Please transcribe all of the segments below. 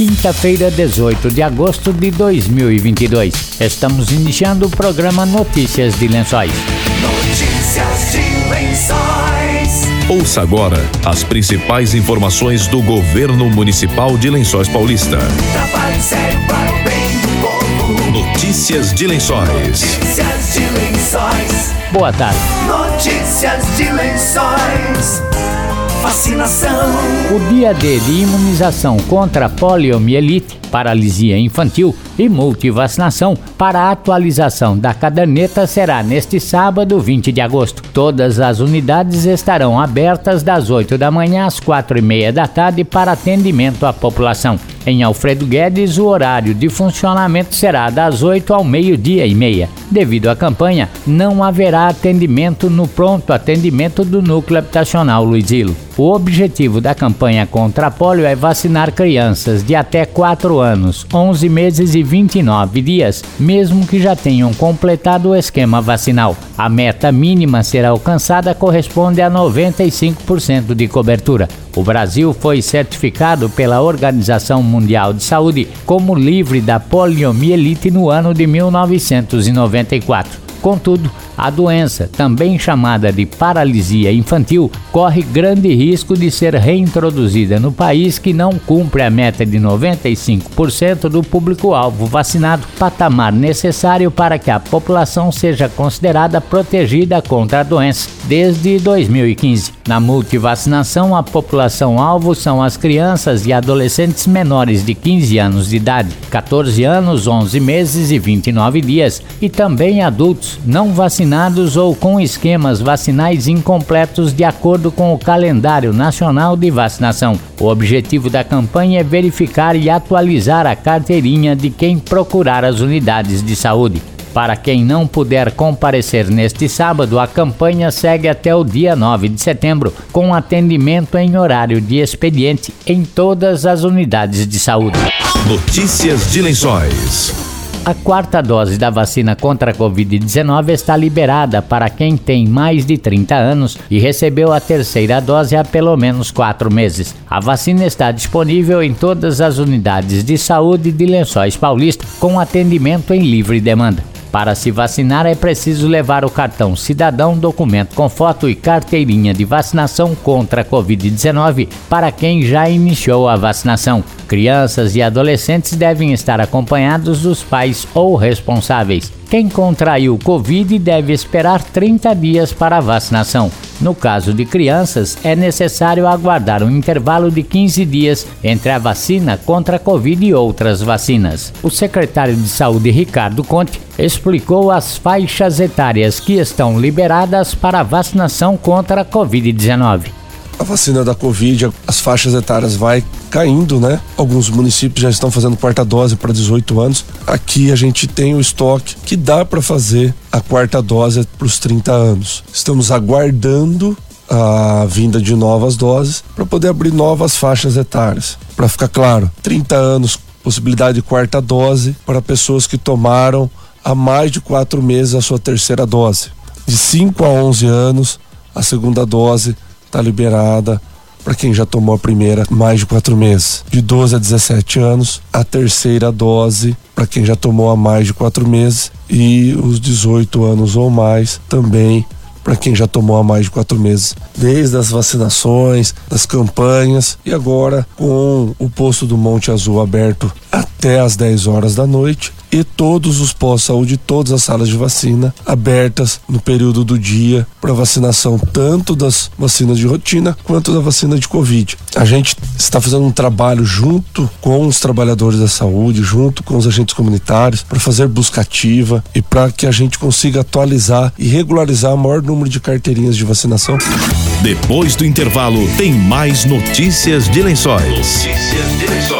quinta-feira, 18 de agosto de 2022. Estamos iniciando o programa Notícias de Lençóis. Notícias de Lençóis. Ouça agora as principais informações do governo municipal de Lençóis Paulista. Notícias de Lençóis. Notícias de Lençóis. Boa tarde. Notícias de Lençóis. Vacinação. O dia D de imunização contra poliomielite, paralisia infantil e multivacinação para atualização da caderneta será neste sábado, 20 de agosto. Todas as unidades estarão abertas das 8 da manhã às 4 e meia da tarde para atendimento à população. Em Alfredo Guedes, o horário de funcionamento será das 8 ao meio-dia e meia. Devido à campanha, não haverá atendimento no pronto atendimento do núcleo habitacional Luizilo. O objetivo da campanha contra a polio é vacinar crianças de até 4 anos, 11 meses e 29 dias, mesmo que já tenham completado o esquema vacinal. A meta mínima a ser alcançada corresponde a 95% de cobertura. O Brasil foi certificado pela Organização Mundial de Saúde como livre da poliomielite no ano de 1994. Contudo, a doença, também chamada de paralisia infantil, corre grande risco de ser reintroduzida no país que não cumpre a meta de 95% do público-alvo vacinado, patamar necessário para que a população seja considerada protegida contra a doença desde 2015. Na multivacinação, a população-alvo são as crianças e adolescentes menores de 15 anos de idade, 14 anos, 11 meses e 29 dias, e também adultos não vacinados ou com esquemas vacinais incompletos de acordo com o calendário nacional de vacinação. O objetivo da campanha é verificar e atualizar a carteirinha de quem procurar as unidades de saúde. Para quem não puder comparecer neste sábado, a campanha segue até o dia 9 de setembro, com atendimento em horário de expediente em todas as unidades de saúde. Notícias de Lençóis. A quarta dose da vacina contra a Covid-19 está liberada para quem tem mais de 30 anos e recebeu a terceira dose há pelo menos quatro meses. A vacina está disponível em todas as unidades de saúde de Lençóis Paulista, com atendimento em livre demanda. Para se vacinar é preciso levar o cartão cidadão, documento com foto e carteirinha de vacinação contra a Covid-19 para quem já iniciou a vacinação. Crianças e adolescentes devem estar acompanhados dos pais ou responsáveis. Quem contraiu Covid deve esperar 30 dias para a vacinação. No caso de crianças, é necessário aguardar um intervalo de 15 dias entre a vacina contra a Covid e outras vacinas. O secretário de Saúde, Ricardo Conte, explicou as faixas etárias que estão liberadas para a vacinação contra a Covid-19 a vacina da Covid, as faixas etárias vai caindo, né? Alguns municípios já estão fazendo quarta dose para 18 anos. Aqui a gente tem o estoque que dá para fazer a quarta dose para os 30 anos. Estamos aguardando a vinda de novas doses para poder abrir novas faixas etárias. Para ficar claro, 30 anos, possibilidade de quarta dose para pessoas que tomaram há mais de quatro meses a sua terceira dose. De 5 a 11 anos, a segunda dose está liberada para quem já tomou a primeira mais de quatro meses. De 12 a 17 anos, a terceira dose para quem já tomou há mais de quatro meses. E os 18 anos ou mais também para quem já tomou há mais de quatro meses, desde as vacinações, das campanhas e agora com o posto do Monte Azul aberto até às 10 horas da noite e todos os pós-saúde, todas as salas de vacina abertas no período do dia para vacinação tanto das vacinas de rotina quanto da vacina de Covid. A gente está fazendo um trabalho junto com os trabalhadores da saúde, junto com os agentes comunitários, para fazer busca ativa e para que a gente consiga atualizar e regularizar o maior número de carteirinhas de vacinação. Depois do intervalo, tem mais notícias de lençóis. Notícias de Lençóis.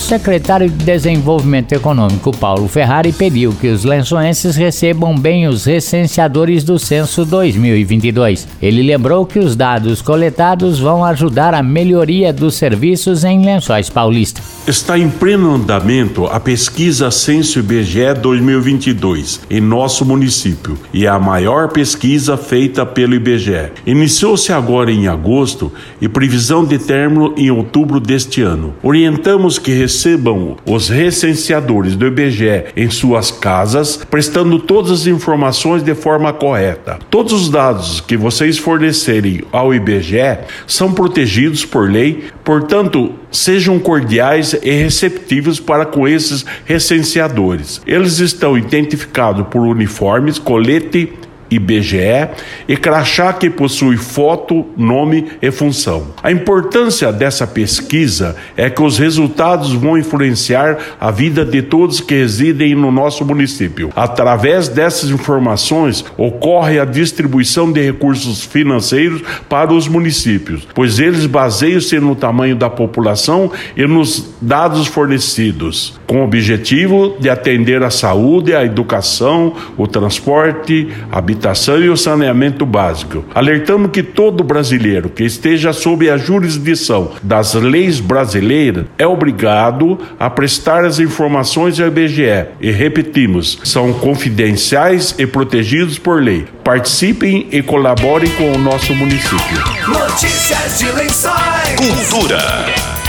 O secretário de Desenvolvimento Econômico, Paulo Ferrari, pediu que os lençoenses recebam bem os recenseadores do censo 2022. Ele lembrou que os dados coletados vão ajudar a melhoria dos serviços em Lençóis Paulista. Está em pleno andamento a pesquisa Censo IBGE 2022 em nosso município e é a maior pesquisa feita pelo IBGE. Iniciou-se agora em agosto e previsão de término em outubro deste ano. Orientamos que recebam os recenseadores do IBGE em suas casas, prestando todas as informações de forma correta. Todos os dados que vocês fornecerem ao IBGE são protegidos por lei, portanto, sejam cordiais e receptivos para com esses recenseadores. Eles estão identificados por uniformes, colete IBGE e crachá que possui foto, nome e função. A importância dessa pesquisa é que os resultados vão influenciar a vida de todos que residem no nosso município. Através dessas informações ocorre a distribuição de recursos financeiros para os municípios, pois eles baseiam-se no tamanho da população e nos dados fornecidos, com o objetivo de atender a saúde, a educação, o transporte, a habitação habitação e o saneamento básico. Alertamos que todo brasileiro que esteja sob a jurisdição das leis brasileiras é obrigado a prestar as informações ao IBGE. E repetimos, são confidenciais e protegidos por lei. Participem e colaborem com o nosso município. Notícias de lençóis. Cultura. Cultura.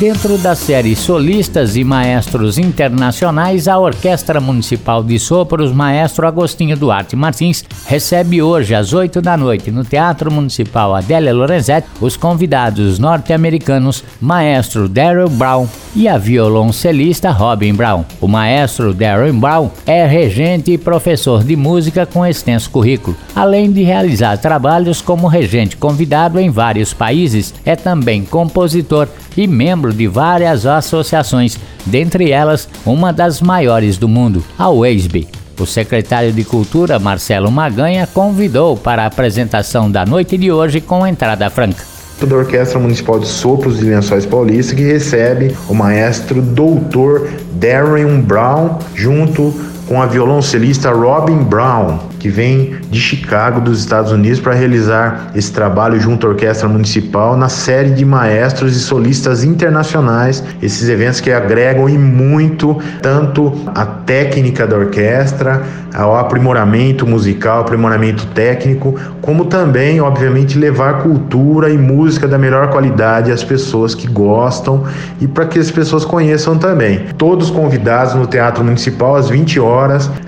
Dentro da série Solistas e Maestros Internacionais, a Orquestra Municipal de Sopros Maestro Agostinho Duarte Martins recebe hoje às 8 da noite no Teatro Municipal Adélia Lorenzetti os convidados norte-americanos Maestro Daryl Brown e a violoncelista Robin Brown. O maestro Darren Brown é regente e professor de música com extenso currículo. Além de realizar trabalhos como regente convidado em vários países, é também compositor e membro de várias associações, dentre elas uma das maiores do mundo, a WASB. O secretário de Cultura, Marcelo Maganha, convidou para a apresentação da noite de hoje com entrada franca da Orquestra Municipal de Sopros e Lençóis Paulista, que recebe o maestro doutor Darren Brown, junto com a violoncelista Robin Brown, que vem de Chicago, dos Estados Unidos, para realizar esse trabalho junto à Orquestra Municipal na série de maestros e solistas internacionais. Esses eventos que agregam e muito tanto a técnica da orquestra, ao aprimoramento musical, aprimoramento técnico, como também, obviamente, levar cultura e música da melhor qualidade às pessoas que gostam e para que as pessoas conheçam também. Todos convidados no Teatro Municipal às 20 horas.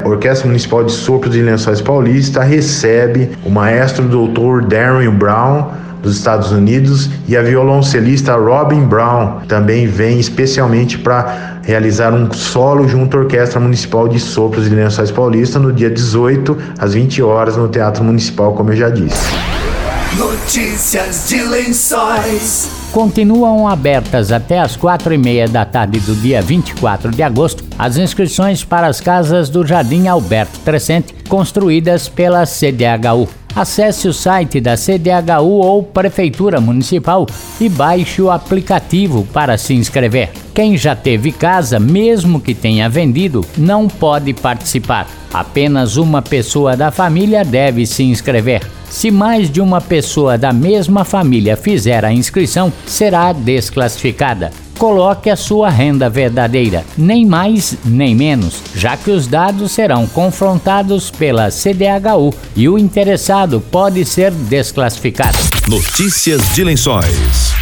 A Orquestra Municipal de Sopros e Lençóis Paulista recebe o maestro doutor Darren Brown dos Estados Unidos e a violoncelista Robin Brown também vem especialmente para realizar um solo junto à Orquestra Municipal de Sopros e Lençóis Paulista no dia 18 às 20 horas no Teatro Municipal, como eu já disse. Notícias de lençóis. Continuam abertas até as quatro e meia da tarde do dia 24 de agosto as inscrições para as casas do Jardim Alberto Crescente, construídas pela CDHU. Acesse o site da CDHU ou Prefeitura Municipal e baixe o aplicativo para se inscrever. Quem já teve casa, mesmo que tenha vendido, não pode participar. Apenas uma pessoa da família deve se inscrever. Se mais de uma pessoa da mesma família fizer a inscrição, será desclassificada. Coloque a sua renda verdadeira, nem mais nem menos, já que os dados serão confrontados pela CDHU e o interessado pode ser desclassificado. Notícias de Lençóis.